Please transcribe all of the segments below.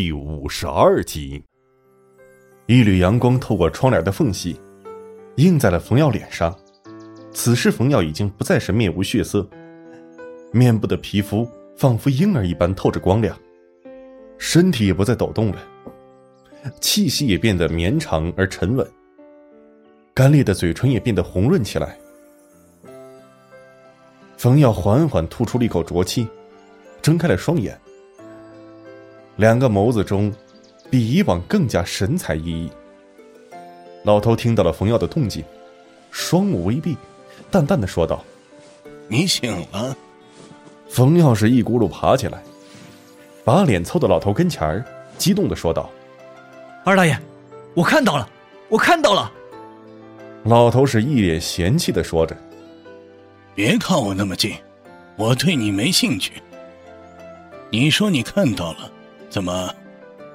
第五十二集。一缕阳光透过窗帘的缝隙，映在了冯耀脸上。此时，冯耀已经不再是面无血色，面部的皮肤仿佛婴儿一般透着光亮，身体也不再抖动了，气息也变得绵长而沉稳，干裂的嘴唇也变得红润起来。冯耀缓缓吐出了一口浊气，睁开了双眼。两个眸子中，比以往更加神采奕奕。老头听到了冯耀的动静，双目微闭，淡淡的说道：“你醒了。”冯耀是一咕噜爬起来，把脸凑到老头跟前儿，激动的说道：“二大爷，我看到了，我看到了。”老头是一脸嫌弃的说着：“别靠我那么近，我对你没兴趣。你说你看到了。”怎么？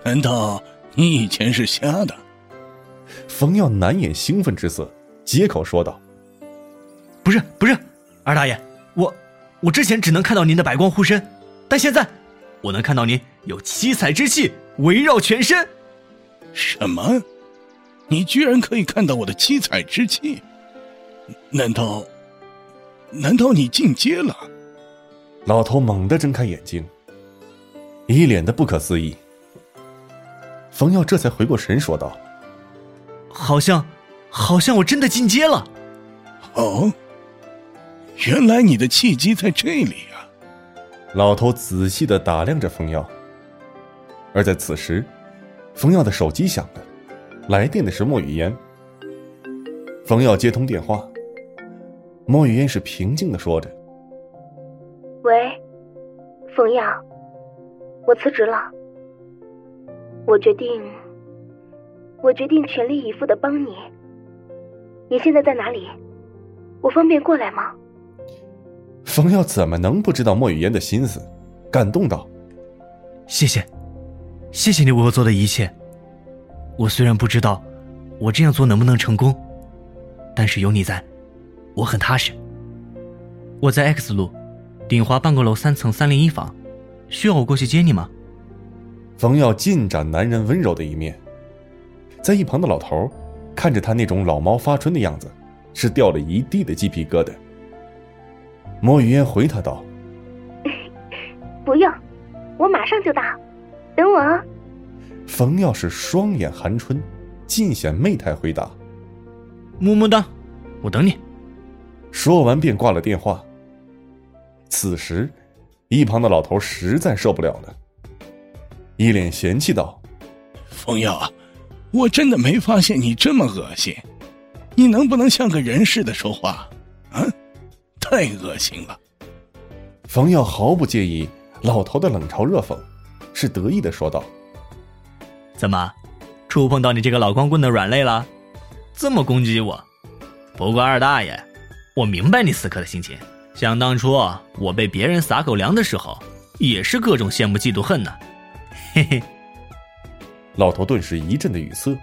难道你以前是瞎的？冯耀难掩兴奋之色，接口说道：“不是，不是，二大爷，我我之前只能看到您的白光护身，但现在我能看到您有七彩之气围绕全身。什么？你居然可以看到我的七彩之气？难道？难道你进阶了？”老头猛地睁开眼睛。一脸的不可思议，冯耀这才回过神，说道：“好像，好像我真的进阶了。”哦，原来你的契机在这里啊！老头仔细的打量着冯耀。而在此时，冯耀的手机响了，来电的是莫雨嫣。冯耀接通电话，莫雨嫣是平静的说着：“喂，冯耀。”我辞职了，我决定，我决定全力以赴的帮你。你现在在哪里？我方便过来吗？冯耀怎么能不知道莫雨嫣的心思？感动道：“谢谢，谢谢你为我做的一切。我虽然不知道我这样做能不能成功，但是有你在，我很踏实。我在 X 路鼎华办公楼三层三零一房。”需要我过去接你吗？冯耀尽展男人温柔的一面，在一旁的老头看着他那种老猫发春的样子，是掉了一地的鸡皮疙瘩。莫雨嫣回他道：“ 不用，我马上就到，等我哦。”冯耀是双眼含春，尽显媚态回答：“么么哒，我等你。”说完便挂了电话。此时。一旁的老头实在受不了了，一脸嫌弃道：“冯耀，我真的没发现你这么恶心，你能不能像个人似的说话？啊，太恶心了。”冯耀毫不介意老头的冷嘲热讽，是得意的说道：“怎么，触碰到你这个老光棍的软肋了？这么攻击我？不过二大爷，我明白你此刻的心情。”想当初我被别人撒狗粮的时候，也是各种羡慕嫉妒恨呢。嘿嘿。老头顿时一阵的语塞，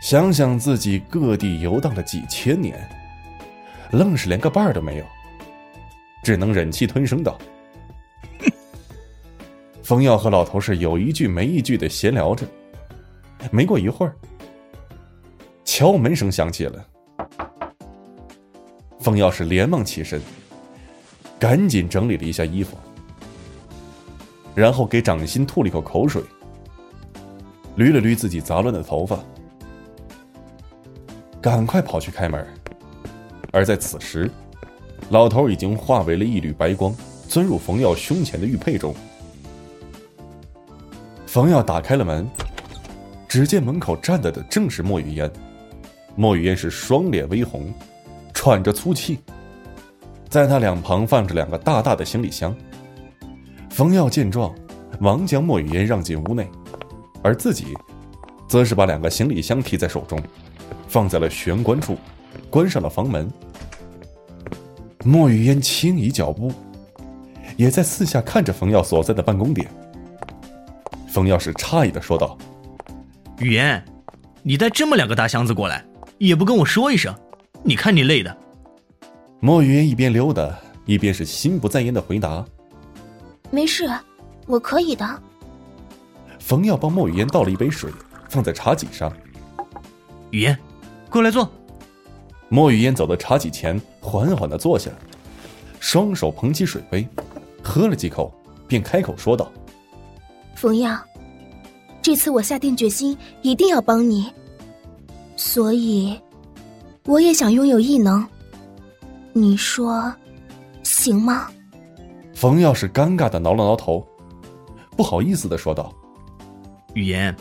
想想自己各地游荡了几千年，愣是连个伴儿都没有，只能忍气吞声道：“ 冯耀和老头是有一句没一句的闲聊着。没过一会儿，敲门声响起了。冯耀是连忙起身，赶紧整理了一下衣服，然后给掌心吐了一口口水，捋了捋自己杂乱的头发，赶快跑去开门。而在此时，老头已经化为了一缕白光，钻入冯耀胸前的玉佩中。冯耀打开了门，只见门口站着的正是莫雨嫣，莫雨嫣是双脸微红。喘着粗气，在他两旁放着两个大大的行李箱。冯耀见状，忙将莫雨嫣让进屋内，而自己，则是把两个行李箱提在手中，放在了玄关处，关上了房门。莫雨嫣轻移脚步，也在四下看着冯耀所在的办公点。冯耀是诧异的说道：“雨嫣，你带这么两个大箱子过来，也不跟我说一声。”你看你累的。莫雨嫣一边溜达，一边是心不在焉的回答：“没事，我可以的。”冯耀帮莫雨嫣倒了一杯水，放在茶几上。雨嫣，过来坐。莫雨嫣走到茶几前，缓缓的坐下，双手捧起水杯，喝了几口，便开口说道：“冯耀，这次我下定决心，一定要帮你。所以，我也想拥有异能。你说，行吗？”冯耀是尴尬的挠了挠头，不好意思的说道：“雨嫣，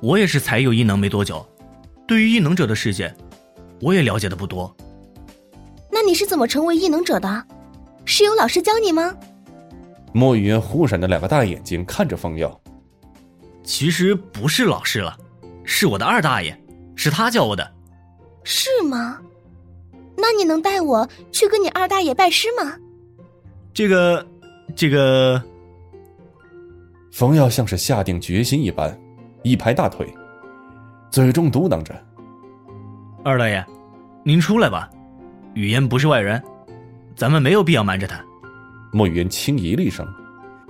我也是才有异能没多久，对于异能者的世界，我也了解的不多。那你是怎么成为异能者的？是有老师教你吗？”莫雨嫣忽闪着两个大眼睛看着冯耀。其实不是老师了，是我的二大爷，是他教我的。是吗？那你能带我去跟你二大爷拜师吗？这个。这个，冯耀像是下定决心一般，一拍大腿，嘴中嘟囔着：“二大爷，您出来吧，雨嫣不是外人，咱们没有必要瞒着他。”莫雨嫣轻咦了一声，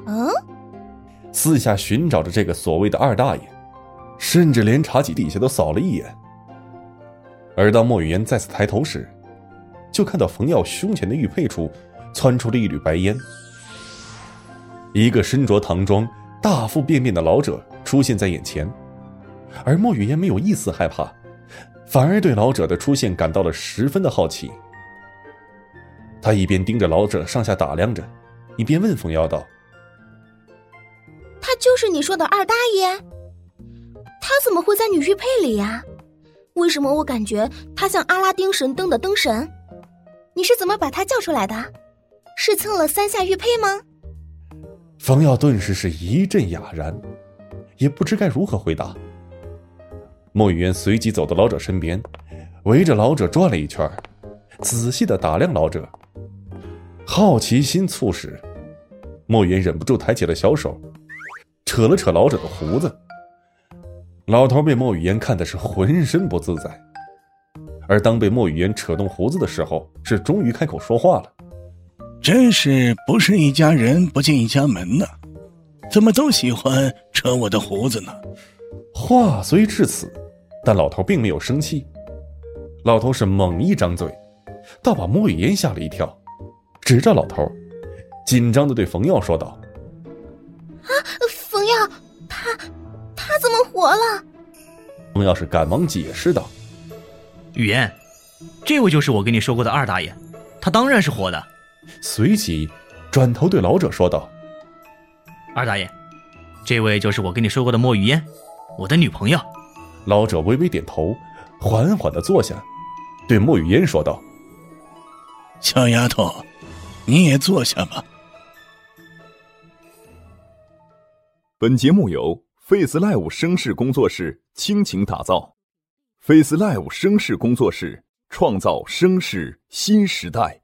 嗯，四下寻找着这个所谓的二大爷，甚至连茶几底下都扫了一眼。而当莫雨嫣再次抬头时，就看到冯耀胸前的玉佩处窜出了一缕白烟。一个身着唐装、大腹便便的老者出现在眼前，而莫雨嫣没有一丝害怕，反而对老者的出现感到了十分的好奇。他一边盯着老者上下打量着，一边问冯耀道：“他就是你说的二大爷？他怎么会在你玉佩里呀？为什么我感觉他像阿拉丁神灯的灯神？你是怎么把他叫出来的？是蹭了三下玉佩吗？”冯耀顿时是一阵哑然，也不知该如何回答。莫雨嫣随即走到老者身边，围着老者转了一圈，仔细的打量老者。好奇心促使，莫雨嫣忍不住抬起了小手，扯了扯老者的胡子。老头被莫雨嫣看的是浑身不自在，而当被莫雨嫣扯动胡子的时候，是终于开口说话了。真是不是一家人不进一家门呢？怎么都喜欢扯我的胡子呢？话虽至此，但老头并没有生气。老头是猛一张嘴，倒把莫雨嫣吓了一跳，指着老头，紧张的对冯耀说道：“活了？”冯耀是赶忙解释道：“雨嫣，这位就是我跟你说过的二大爷，他当然是活的。”随即，转头对老者说道：“二大爷，这位就是我跟你说过的莫雨嫣，我的女朋友。”老者微微点头，缓缓的坐下，对莫雨嫣说道：“小丫头，你也坐下吧。”本节目由 Face Live 声势工作室倾情打造，Face Live 声势工作室创造声势新时代。